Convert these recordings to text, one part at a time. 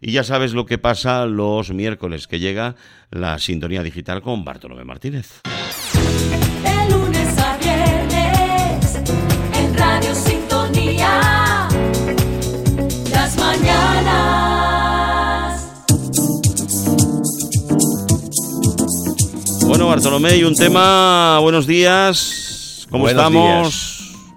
Y ya sabes lo que pasa los miércoles, que llega la sintonía digital con Bartolomé Martínez. De lunes a viernes, en Radio Sintonía, las mañanas. Bueno, Bartolomé, y un tema, buenos días, ¿cómo Buenos estamos?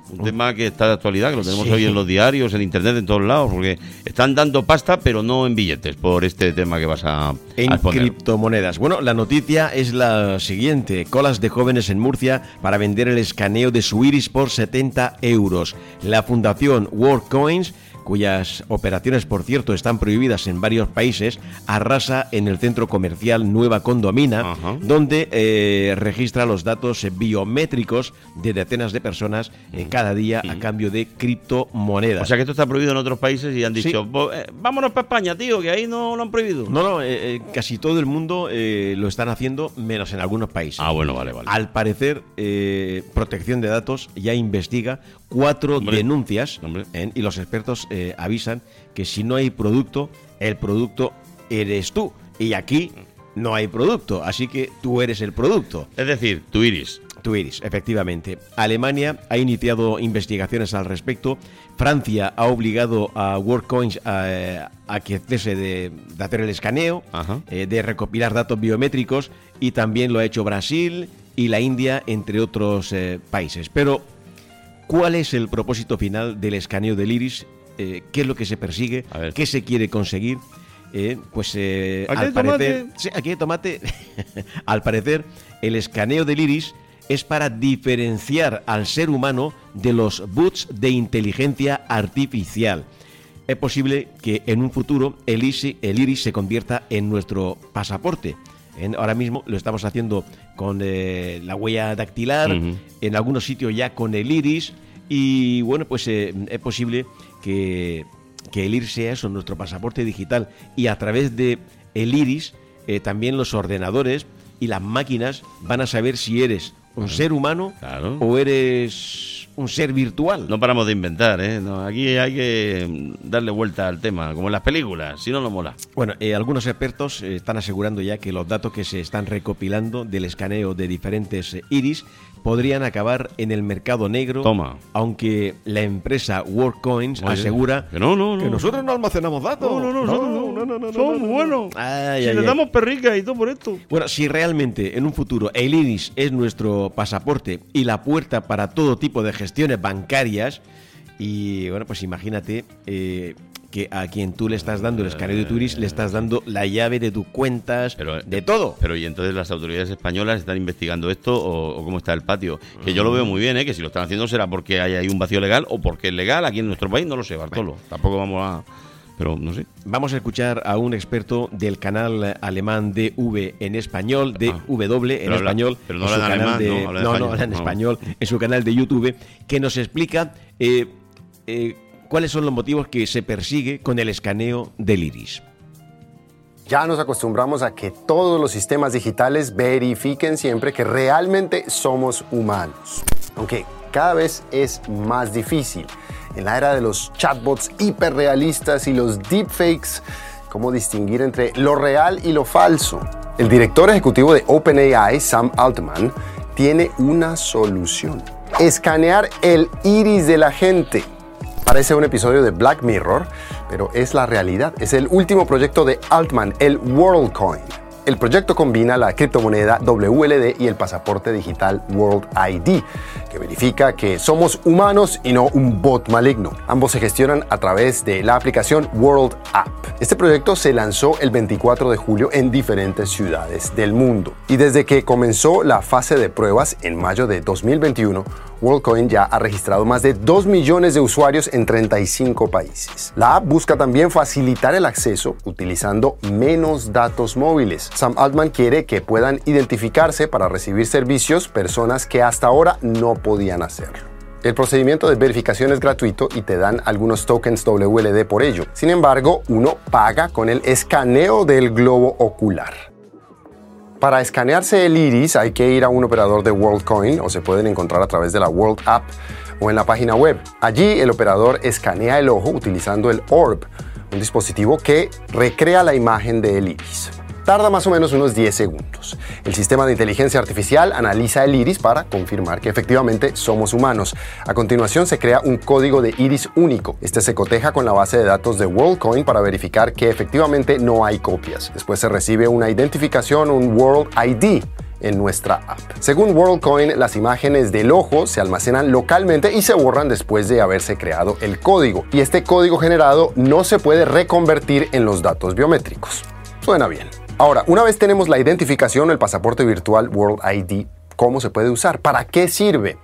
Un tema que está de actualidad, que lo tenemos Sí. hoy en los diarios, en internet, en todos lados, porque están dando pasta, pero no en billetes, por este tema que vas a, En criptomonedas. Bueno, la noticia es la siguiente. Colas de jóvenes en Murcia para vender el escaneo de su iris por 70 euros. La fundación WorldCoins cuyas operaciones, por cierto, están prohibidas en varios países, arrasa en el centro comercial Nueva Condomina, Ajá. donde eh, registra los datos biométricos de decenas de personas eh, cada día a cambio de criptomonedas. O sea que esto está prohibido en otros países y han dicho, "Pues, eh, vámonos para España, tío, que ahí no lo han prohibido. No, no, eh, casi todo el mundo lo están haciendo, menos en algunos países. Ah, bueno, vale, vale. Al parecer, eh, Protección de Datos ya investiga cuatro Hombre, denuncias hombre. ¿eh? y los expertos eh, avisan que si no hay producto, el producto eres tú. Y aquí no hay producto, así que tú eres el producto. Es decir, tu iris. Tu iris, efectivamente. Alemania ha iniciado investigaciones al respecto. Francia ha obligado a WorldCoins a, a que cese de, de hacer el escaneo, eh, de recopilar datos biométricos y también lo ha hecho Brasil y la India, entre otros eh, países. Pero, ¿cuál es el propósito final del escaneo del iris? Eh, ¿Qué es lo que se persigue? ¿Qué se quiere conseguir? Eh, pues eh, Aquí al parecer, tomate. Sí, aquí hay tomate. al parecer, el escaneo del iris es para diferenciar al ser humano de los bots de inteligencia artificial. Es posible que en un futuro el iris, el iris se convierta en nuestro pasaporte. En- ahora mismo lo estamos haciendo con eh, la huella dactilar, en algunos sitios ya con el iris. Y bueno, pues eh, es posible que, que el iris sea eso, nuestro pasaporte digital. Y a través de el iris eh, también los ordenadores y las máquinas van a saber si eres un ser humano Claro. o eres un ser virtual. No paramos de inventar, ¿eh? No, aquí hay que darle vuelta al tema, como en las películas, si no, no mola. Bueno, eh, algunos expertos eh, están asegurando ya que los datos que se están recopilando del escaneo de diferentes eh, iris podrían acabar en el mercado negro. Toma. Aunque la empresa WorldCoins Oye, asegura que no, no, no. que nosotros no almacenamos datos. No, no, no, nosotros no. Somos muy buenos. Ay, si ay, le ay. damos perrica y todo por esto. Bueno, si realmente en un futuro el iris es nuestro pasaporte y la puerta para todo tipo de gestiones bancarias, y bueno, pues imagínate eh, que a quien tú le estás dando el escaneo de tu iris, le estás dando la llave de tus cuentas, Pero, de todo. Pero y entonces las autoridades españolas están investigando esto o, o cómo está el patio. Que yo lo veo muy bien, ¿eh? que si lo están haciendo será porque hay ahí un vacío legal o porque es legal aquí en nuestro país, no lo sé, Bartolo. Tampoco vamos a... Pero no sé. Vamos a escuchar a un experto del canal alemán DV en español, de Ah. W en español, pero no en su habla en canal alemán, de- no, habla en no, habla en no. español, en su canal de YouTube, que nos explica eh, eh, cuáles son los motivos que se persigue con el escaneo del iris. Ya nos acostumbramos a que todos los sistemas digitales verifiquen siempre que realmente somos humanos. Aunque cada vez es más difícil. En la era de los chatbots hiperrealistas y los deepfakes, ¿cómo distinguir entre lo real y lo falso? El director ejecutivo de OpenAI, Sam Altman, tiene una solución. Escanear el iris de la gente. Parece un episodio de Black Mirror, pero es la realidad. Es el último proyecto de Altman, el WorldCoin. El proyecto combina la criptomoneda WLD y el pasaporte digital World ID, que verifica que somos humanos y no un bot maligno. Ambos se gestionan a través de la aplicación World App. Este proyecto se lanzó el 24 de julio en diferentes ciudades del mundo. Y desde que comenzó la fase de pruebas en mayo de 2021, WorldCoin ya ha registrado más de 2 millones de usuarios en 35 países. La app busca también facilitar el acceso utilizando menos datos móviles. Sam Altman quiere que puedan identificarse para recibir servicios personas que hasta ahora no podían hacerlo. El procedimiento de verificación es gratuito y te dan algunos tokens WLD por ello. Sin embargo, uno paga con el escaneo del globo ocular. Para escanearse el iris hay que ir a un operador de WorldCoin o se pueden encontrar a través de la World App o en la página web. Allí el operador escanea el ojo utilizando el orb, un dispositivo que recrea la imagen del iris. Tarda más o menos unos 10 segundos. El sistema de inteligencia artificial analiza el iris para confirmar que efectivamente somos humanos. A continuación se crea un código de iris único. Este se coteja con la base de datos de WorldCoin para verificar que efectivamente no hay copias. Después se recibe una identificación, un World ID en nuestra app. Según WorldCoin, las imágenes del ojo se almacenan localmente y se borran después de haberse creado el código. Y este código generado no se puede reconvertir en los datos biométricos. Suena bien. Ahora, una vez tenemos la identificación, el pasaporte virtual World ID, ¿cómo se puede usar? ¿Para qué sirve?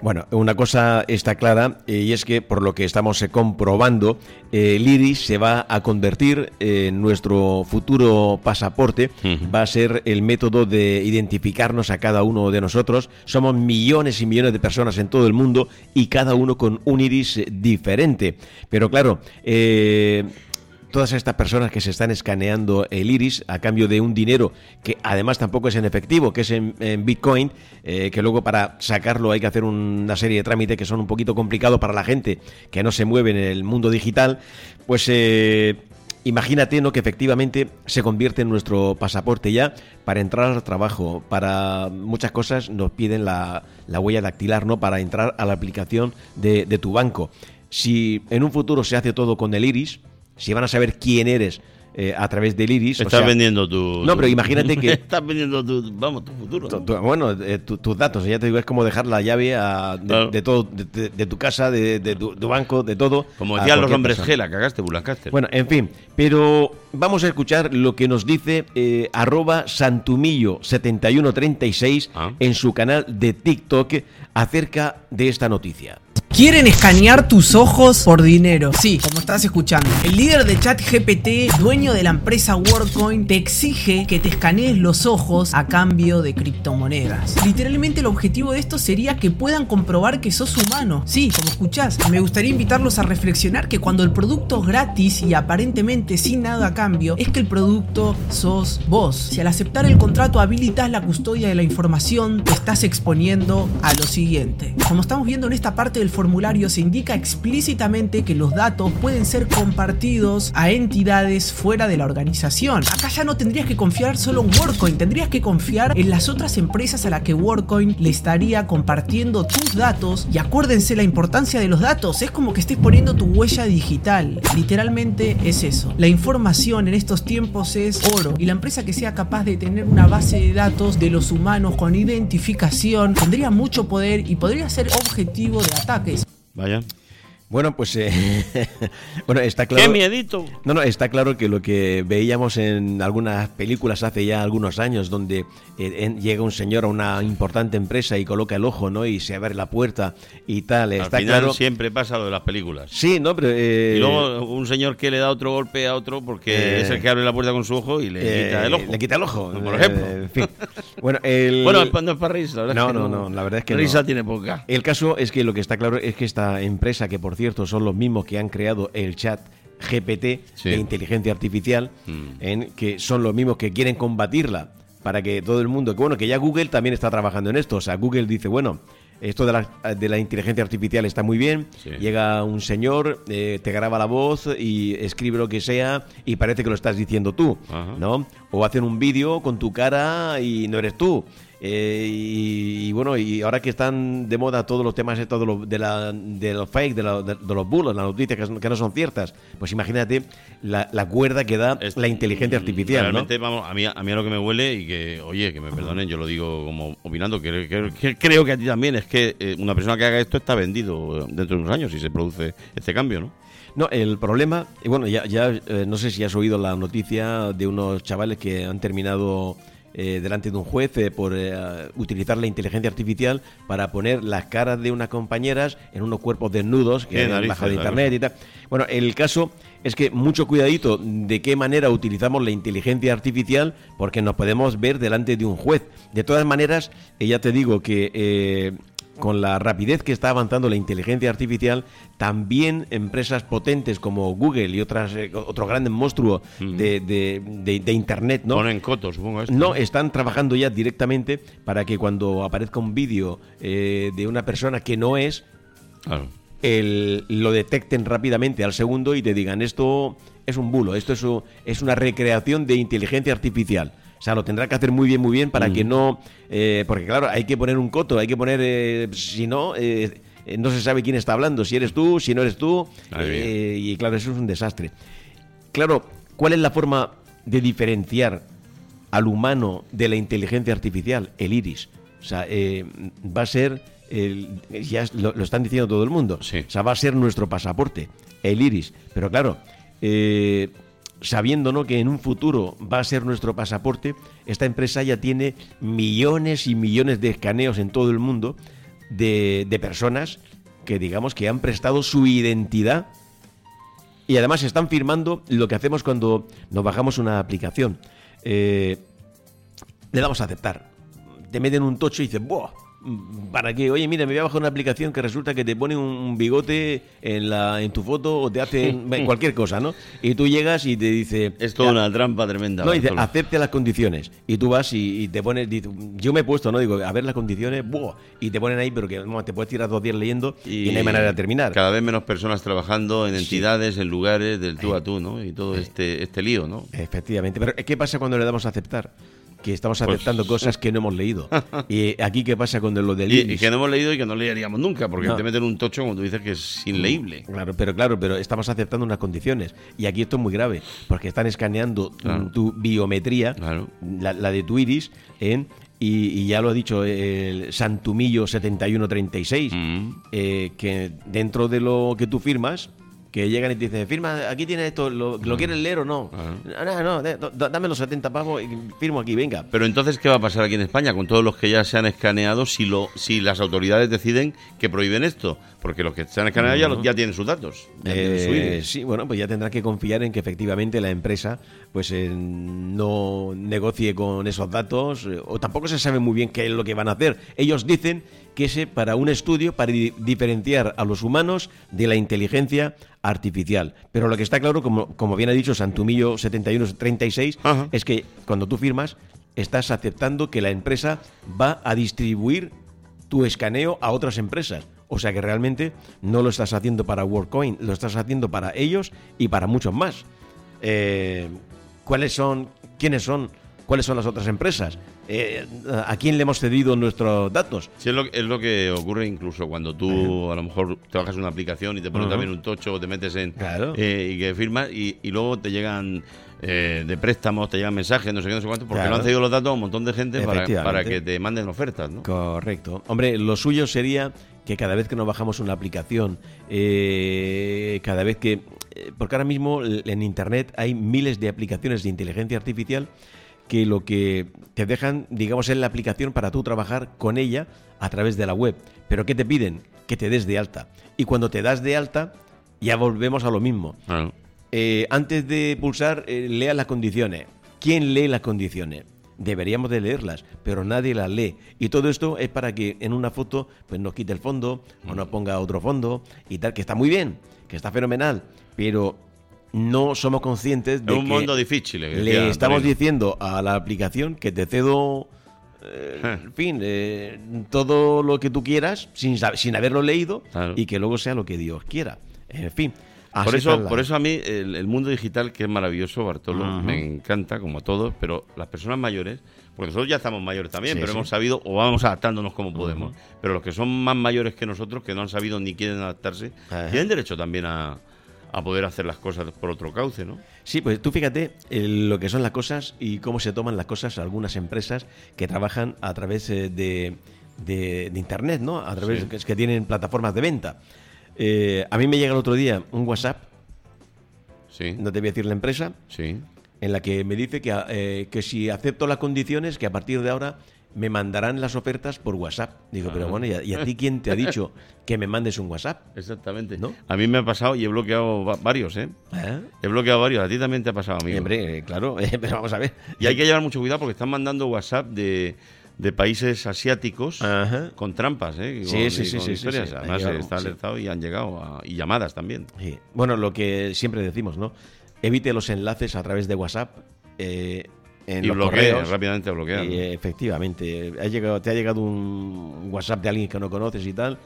Bueno, una cosa está clara eh, y es que por lo que estamos eh, comprobando, eh, el iris se va a convertir en nuestro futuro pasaporte, va a ser el método de identificarnos a cada uno de nosotros. Somos millones y millones de personas en todo el mundo y cada uno con un iris diferente. Pero claro, eh, todas estas personas que se están escaneando el iris a cambio de un dinero que además tampoco es en efectivo, que es en, Bitcoin, eh, que luego para sacarlo hay que hacer una serie de trámites que son un poquito complicados para la gente que no se mueve en el mundo digital, pues eh, imagínate ¿no? que efectivamente se convierte en nuestro pasaporte ya para entrar al trabajo, para muchas cosas nos piden la, la huella dactilar ¿no? para entrar a la aplicación de, de tu banco. Si en un futuro se hace todo con el iris, si van a saber quién eres eh, a través del iris. o Estás sea, vendiendo tu. No, pero imagínate que- Estás vendiendo tu. Vamos, tu futuro. tu- tu- bueno, eh, tu- tus datos, ya te digo, es como dejar la llave a- de, Claro. de todo, de, de- tu casa, de, de tu, banco, de todo. Como decían los hombres. G, la cagaste, Bulancaster. Bueno, en fin, pero vamos a escuchar lo que nos dice eh, arroba santumillo7136 Ah. en su canal de TikTok acerca de esta noticia. Quieren escanear tus ojos por dinero. Sí, como estás escuchando. El líder de ChatGPT, dueño de la empresa WorldCoin, te exige que te escanees los ojos a cambio de criptomonedas. Literalmente el objetivo de esto sería que puedan comprobar que sos humano. Sí, como escuchás. Me gustaría invitarlos a reflexionar que cuando el producto es gratis y aparentemente sin nada a cambio, es que el producto sos vos. Si al aceptar el contrato habilitas la custodia de la información, te estás exponiendo a lo siguiente. Como estamos viendo en esta parte del formulario, se indica explícitamente que los datos pueden ser compartidos a entidades fuera de la organización. Acá ya no tendrías que confiar solo en WorldCoin, tendrías que confiar en las otras empresas a las que WorldCoin le estaría compartiendo tus datos. Y acuérdense la importancia de los datos, es como que estés poniendo tu huella digital. Literalmente es eso. La información en estos tiempos es oro y la empresa que sea capaz de tener una base de datos de los humanos con identificación tendría mucho poder y podría ser objetivo de ataques. Vaya. Bueno, pues eh, bueno, está claro. ¡Qué miedito! No, no, está claro que lo que veíamos en algunas películas hace ya algunos años, donde eh, en- llega un señor a una importante empresa y coloca el ojo, ¿no? Y se abre la puerta y tal. Al está final claro. siempre pasa lo de las películas. Sí, no, pero. eh, Y luego un señor que le da otro golpe a otro porque Eh, es el que abre la puerta con su ojo y le eh, quita el ojo. Le quita el ojo. Por eh, ejemplo. en fin. Bueno, el. Bueno, no es para reírse, la verdad. No, es que no, no, la verdad es que no. Risa tiene poca. El caso es que lo que está claro es que esta empresa, que por cierto son los mismos que han creado el chat GPT Sí. de inteligencia artificial, Mm. en que son los mismos que quieren combatirla para que todo el mundo, que bueno, que ya Google también está trabajando en esto, o sea, Google dice, bueno, esto de la, de la inteligencia artificial está muy bien, Sí. llega un señor, eh, te graba la voz y escribe lo que sea y parece que lo estás diciendo tú, Ajá. ¿no? O hacen un vídeo con tu cara y no eres tú. Eh, y, y bueno, y ahora que están de moda todos los temas estos de, los- de, la, de los fake, de, la- de- de los bulos, las noticias que, son- que no son ciertas, pues imagínate la, la cuerda que da Es- la inteligencia artificial, ¿no? Realmente, vamos, a mí, a mí a lo que me huele y que, oye, que me perdonen, yo lo digo como opinando, que, que- que creo que a ti también, es que eh, una persona que haga esto está vendido dentro de unos años si se produce este cambio, ¿no? No, el problema, y bueno, ya, ya eh, no sé si has oído la noticia de unos chavales que han terminado eh, delante de un juez eh, por eh, utilizar la inteligencia artificial para poner las caras de unas compañeras en unos cuerpos desnudos que han bajado de internet y tal. Bueno, el caso es que mucho cuidadito de qué manera utilizamos la inteligencia artificial porque nos podemos ver delante de un juez. De todas maneras, eh, ya te digo que con la rapidez que está avanzando la inteligencia artificial, también empresas potentes como Google y otras eh, otros grandes monstruos de, de- de- de Internet, ¿no? Ponen cotos, supongo esto. No, están trabajando ya directamente para que cuando aparezca un vídeo eh, de una persona que no es, Claro. el- lo detecten rápidamente al segundo y te digan esto es un bulo, esto es, es una recreación de inteligencia artificial. O sea, lo tendrá que hacer muy bien, muy bien para que no... eh, porque claro, hay que poner un coto, hay que poner... eh, si no, eh, no se sabe quién está hablando, si eres tú, si no eres tú. Y claro, eso es un desastre. Claro, ¿cuál es la forma de diferenciar al humano de la inteligencia artificial? El iris. O sea, va a ser, el- ya lo, lo están diciendo todo el mundo, Sí. o sea, va a ser nuestro pasaporte, el iris. Pero claro, eh, sabiendo ¿no? que en un futuro va a ser nuestro pasaporte, esta empresa ya tiene millones y millones de escaneos en todo el mundo de, de personas que digamos que han prestado su identidad y además están firmando lo que hacemos cuando nos bajamos una aplicación. Eh, le damos a aceptar. Te meten un tocho y dices, ¡buah! ¿Para qué? Oye, mira, me voy a bajar una aplicación que resulta que te pone un bigote en, la, en tu foto o te hace cualquier cosa, ¿no? Y tú llegas y te dice... Es toda una trampa tremenda. No, dice, acepte las condiciones. Y tú vas y, y te pones, dice, yo me he puesto, ¿no? Digo, a ver las condiciones, ¡buah! Y te ponen ahí, pero que te puedes tirar dos días leyendo y, no hay manera de terminar. Cada vez menos personas trabajando en entidades, en lugares del tú a tú, ¿no? Y todo este, este lío, ¿no? Efectivamente. Pero ¿qué pasa cuando le damos a aceptar? Que estamos Pues- aceptando cosas que no hemos leído. y aquí, ¿qué pasa con lo del Y, que no hemos leído y que no leeríamos nunca, porque No. te meten un tocho, tú dices, que es inleíble. Claro, pero claro, pero estamos aceptando unas condiciones. Y aquí esto es muy grave, porque están escaneando Claro. mm, tu biometría, Claro. la, la de tu iris, en, y, y ya lo ha dicho el Santumillo 7136, Mm. eh, que dentro de lo que tú firmas, que llegan y te dicen, firma, aquí tienes esto, ¿lo, ¿lo quieres leer o no? No, no, no, dame los 70 pavos y firmo aquí, venga. Pero entonces, ¿qué va a pasar aquí en España con todos los que ya se han escaneado si lo si las autoridades deciden que prohíben esto? Porque los que se han escaneado ya, tienen sus datos. ya tienen su Eh, iris. sí, bueno, pues ya tendrá que confiar en que efectivamente la empresa pues eh, no negocie con esos datos eh, o tampoco se sabe muy bien qué es lo que van a hacer. Ellos dicen que es para un estudio para di- diferenciar a los humanos de la inteligencia artificial. Pero lo que está claro, como, como bien ha dicho Santumillo 7136, Ajá. es que cuando tú firmas estás aceptando que la empresa va a distribuir tu escaneo a otras empresas. O sea que realmente no lo estás haciendo para WorldCoin, lo estás haciendo para ellos y para muchos más. Eh, ¿Cuáles son? ¿Quiénes son? ¿Cuáles son las otras empresas? Eh, ¿A quién le hemos cedido nuestros datos? Sí, es lo, es lo que ocurre incluso cuando tú a lo mejor te bajas una aplicación y te ponen también un tocho o te metes en Claro. eh, y que firmas y, y luego te llegan eh, de préstamos, te llegan mensajes, no sé qué, no sé cuánto, porque Claro. no han cedido los datos a un montón de gente para, que te manden ofertas, ¿no? Correcto. Hombre, lo suyo sería que cada vez que nos bajamos una aplicación, eh, cada vez que... Porque ahora mismo en Internet hay miles de aplicaciones de inteligencia artificial que lo que te dejan, digamos, es la aplicación para tú trabajar con ella a través de la web. Pero ¿qué te piden? Que te des de alta. Y cuando te das de alta, ya volvemos a lo mismo. Claro. Eh, antes de pulsar, eh, lea las condiciones. ¿Quién lee las condiciones? Deberíamos de leerlas, pero nadie las lee. Y todo esto es para que en una foto pues nos quite el fondo o nos ponga otro fondo y tal, que está muy bien, que está fenomenal, pero no somos conscientes de Es un que mundo difícil. le estamos Antonio. diciendo a la aplicación que te cedo, eh, Eh. en fin, eh, todo lo que tú quieras sin, sin haberlo leído Claro. y que luego sea lo que Dios quiera. En fin. Por eso, por eso a mí el, el mundo digital, que es maravilloso, Bartolo, me encanta, como a todos, pero las personas mayores, porque nosotros ya estamos mayores también, Sí, pero sí. hemos sabido, o vamos adaptándonos como podemos, pero los que son más mayores que nosotros, que no han sabido ni quieren adaptarse, tienen derecho también a, a poder hacer las cosas por otro cauce, ¿no? Sí, pues tú fíjate eh, lo que son las cosas y cómo se toman las cosas algunas empresas que trabajan a través eh, de, de- de Internet, ¿no? A través Sí. que, es que tienen plataformas de venta. Eh, a mí me llega el otro día un WhatsApp, Sí, no te voy a decir la empresa, sí. en la que me dice que, eh, que si acepto las condiciones, que a partir de ahora me mandarán las ofertas por WhatsApp. Digo, pero Ah. bueno, ¿y a, y a ti quién te ha dicho que me mandes un WhatsApp? Exactamente. ¿No? A mí me ha pasado y he bloqueado va- varios, ¿eh? ¿Eh? He bloqueado varios, a ti también te ha pasado, amigo. Hombre, eh, claro, pero vamos a ver. Y hay que llevar mucho cuidado porque están mandando WhatsApp de, de países asiáticos Ajá. con trampas, ¿eh? Sí, con- sí, sí, con sí, historias. sí, sí. Además, que- está alertado y han llegado a- y llamadas también. Sí. Bueno, lo que siempre decimos, ¿no? Evite los enlaces a través de WhatsApp. eh, en y los bloquea, correos. rápidamente bloquea. Efectivamente, ha llegado, te ha llegado un WhatsApp de alguien que no conoces y tal.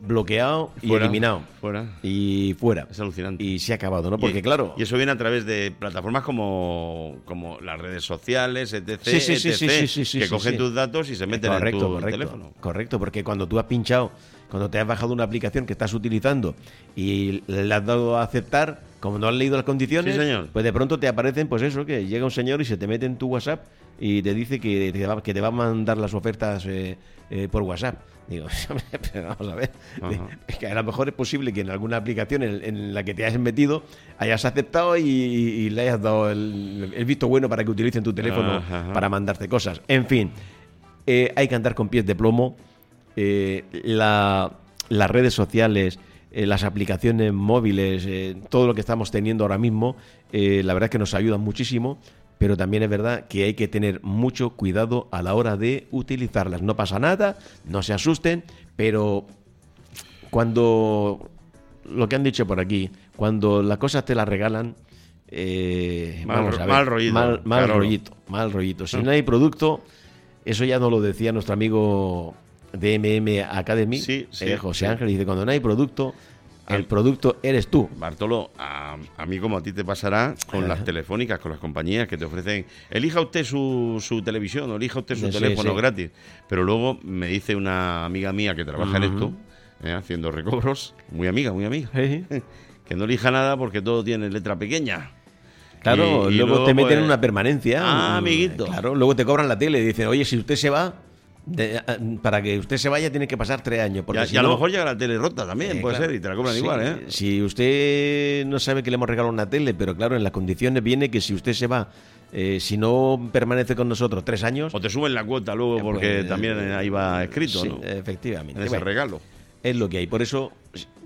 bloqueado y Fuera, eliminado. fuera. Y fuera. Es alucinante. Y se ha acabado, ¿no? Y- Porque claro... Y eso viene a través de plataformas como, como las redes sociales, etc. Sí, sí, sí, etc., sí, sí, sí, sí, que cogen tus datos y se meten correcto, en tu correcto, teléfono. Correcto, porque cuando tú has pinchado, cuando te has bajado una aplicación que estás utilizando y le has dado a aceptar, como no has leído las condiciones, Sí, señor. pues de pronto te aparecen, pues eso, que llega un señor y se te mete en tu WhatsApp y te dice que te va, que te va a mandar las ofertas eh, eh, por WhatsApp. Digo, pero vamos a ver. Ajá. Es que a lo mejor es posible que en alguna aplicación en, en la que te hayas metido hayas aceptado y, y le hayas dado el, el visto bueno para que utilicen tu teléfono Ajá, para mandarte cosas. En fin, eh, hay que andar con pies de plomo. Eh, la- las redes sociales, eh, las aplicaciones móviles, eh, todo lo que estamos teniendo ahora mismo, la verdad es que nos ayudan muchísimo, pero también es verdad que hay que tener mucho cuidado a la hora de utilizarlas. No pasa nada, no se asusten, pero cuando lo que han dicho por aquí, cuando las cosas te las regalan, eh, Mal vamos ro- a ver, mal rollito, mal, mal claro. rollito, mal rollito. Si no hay producto, eso ya no lo decía nuestro amigo de MM Academy, Sí, sí, eh, José. Ángel, dice cuando no hay producto, el producto eres tú. Bartolo, a, a mí como a ti te pasará con las telefónicas, con las compañías que te ofrecen, elija usted su, su televisión o elija usted su Sí, teléfono sí. gratis. Pero luego me dice una amiga mía que trabaja en esto, eh, haciendo recobros, muy amiga, muy amiga, que no elija nada porque todo tiene letra pequeña. Claro, Y- y luego, te meten pues, en una permanencia. Ah, mm, amiguito. Claro, luego te cobran la tele y dicen, oye, si usted se va, de- para que usted se vaya tiene que pasar tres años. Porque Y a, si y a lo mejor llega la tele rota también, Eh, puede claro. ser, y te la cobran Sí, igual, ¿eh? Si usted no sabe que le hemos regalado una tele, pero claro, en las condiciones viene que si usted se va, eh, si no permanece con nosotros tres años, O te suben la cuota luego Eh, porque pues, también ahí va escrito, sí, ¿no? efectivamente. En ese Bueno, regalo. es lo que hay. Por eso,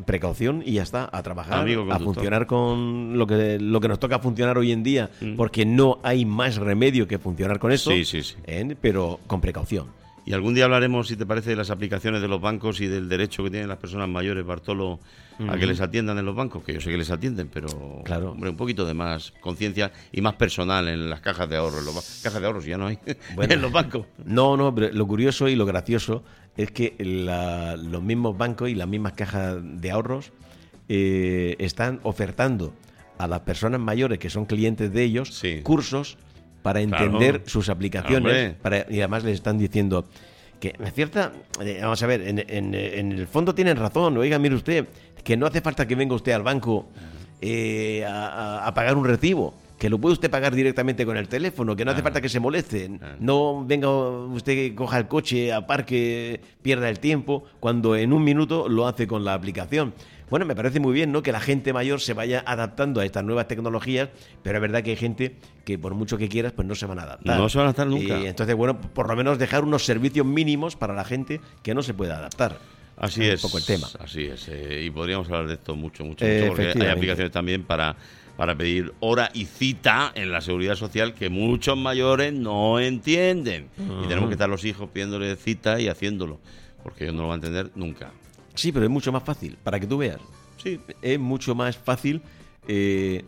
precaución y ya está, a trabajar, Amigo a funcionar con lo que, lo que nos toca funcionar hoy en día, Mm. porque no hay más remedio que funcionar con esto, Sí, sí, sí. pero con precaución. Y algún día hablaremos, si te parece, de las aplicaciones de los bancos y del derecho que tienen las personas mayores, Bartolo, a que les atiendan en los bancos, que yo sé que les atienden, pero Claro. hombre, un poquito de más conciencia y más personal en las cajas de ahorro. Los cajas de ahorros ya no hay Bueno. en los bancos. No, no, pero lo curioso y lo gracioso es que la- los mismos bancos y las mismas cajas de ahorros eh, están ofertando a las personas mayores que son clientes de ellos Sí. cursos para Claro. entender sus aplicaciones para- y además les están diciendo que es cierta, eh, vamos a ver, en, en- en el fondo tienen razón, oiga, mire usted, que no hace falta que venga usted al banco eh, a, pagar un recibo, que lo puede usted pagar directamente con el teléfono, que no hace falta que se moleste, no venga usted, coja el coche, aparque, pierda el tiempo, cuando en un minuto lo hace con la aplicación. Bueno, me parece muy bien, ¿no? Que la gente mayor se vaya adaptando a estas nuevas tecnologías, pero es verdad que hay gente que por mucho que quieras, pues no se van a adaptar. No se van a adaptar nunca. Y entonces, bueno, por lo menos dejar unos servicios mínimos para la gente que no se pueda adaptar. Así Es un poco el tema. Así es. eh, y podríamos hablar de esto mucho, mucho, Eh, mucho, porque hay aplicaciones también para, para pedir hora y cita en la seguridad social que muchos mayores no entienden. Y tenemos que estar los hijos pidiéndole cita y haciéndolo, porque ellos no lo van a entender nunca. Sí, pero es mucho más fácil, para que tú veas. Sí, Es mucho más fácil eh,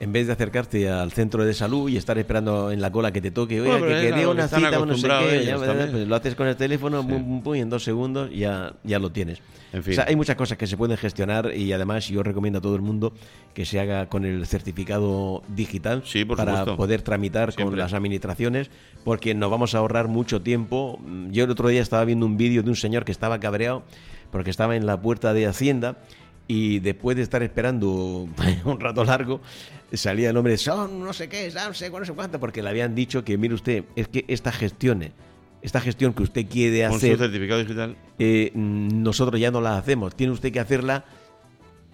en vez de acercarte al centro de salud y estar esperando en la cola que te toque, Bueno, pero que quería que una están cita o no sé qué, ya, pues lo haces con el teléfono, pum, pum, pum, y en dos segundos ya, ya lo tienes. En fin. O sea, hay muchas cosas que se pueden gestionar y además yo recomiendo a todo el mundo que se haga con el certificado digital Sí, para supuesto. poder tramitar con las administraciones porque nos vamos a ahorrar mucho tiempo. Yo el otro día estaba viendo un vídeo de un señor que estaba cabreado porque estaba en la puerta de Hacienda y después de estar esperando un rato largo salía el hombre, son no sé qué, son no sé cuánto, no sé cuánto, porque le habían dicho que, mire usted, es que esta gestión, esta gestión que usted quiere con su hacer, certificado digital. eh, nosotros ya no la hacemos. Tiene usted que hacerla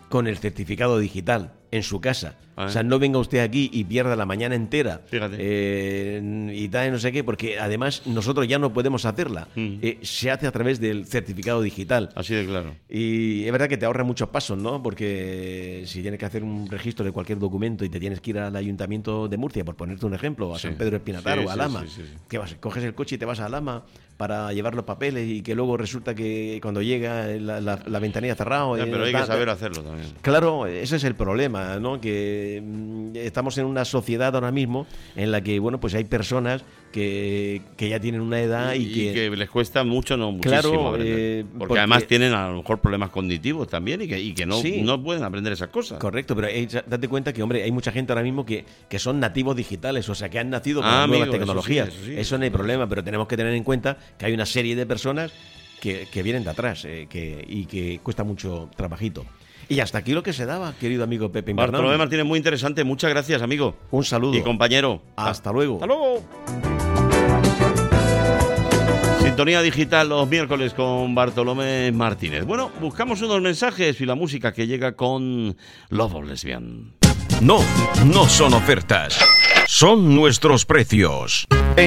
con el certificado digital en su casa. Ah, O sea, no venga usted aquí y pierda la mañana entera Fíjate. eh, y tal, no sé qué, porque además nosotros ya no podemos hacerla. Mm. Eh, se hace a través del certificado digital. Así de claro. Y es verdad que te ahorra muchos pasos, ¿no? Porque si tienes que hacer un registro de cualquier documento y te tienes que ir al ayuntamiento de Murcia, por ponerte un ejemplo, a Sí. San Pedro Espinatar Sí, o a sí, Lama, sí, sí, sí. que vas, coges el coche y te vas a Lama para llevar los papeles y que luego resulta que cuando llega la, la, la ventanilla cerrada... Ya, pero hay que saber hacerlo también. Claro, ese es el problema. problema, ¿no? Que mm, estamos en una sociedad ahora mismo en la que, bueno, pues hay personas que, que ya tienen una edad y, y que, les cuesta mucho, no muchísimo. Claro, aprender. eh, porque, porque- además tienen a lo mejor problemas cognitivos también y que, y que no, Sí. no pueden aprender esas cosas. Correcto, pero hay- date cuenta que, hombre, hay mucha gente ahora mismo que, que son nativos digitales, o sea, que han nacido con Ah, las nuevas amigo, eso tecnologías. sí, Eso, no hay problema, pero tenemos que tener en cuenta que hay una serie de personas que, que vienen de atrás eh, que, y que cuesta mucho trabajito. Y hasta aquí lo que se daba, querido amigo Pepe Invernal. Bartolomé Martínez, muy interesante. Muchas gracias, amigo. Un saludo. Y compañero. Hasta luego. Hasta luego. Sintonía digital los miércoles con Bartolomé Martínez. Bueno, buscamos unos mensajes y la música que llega con Lobos Lesbian. No, no son ofertas. Son nuestros precios.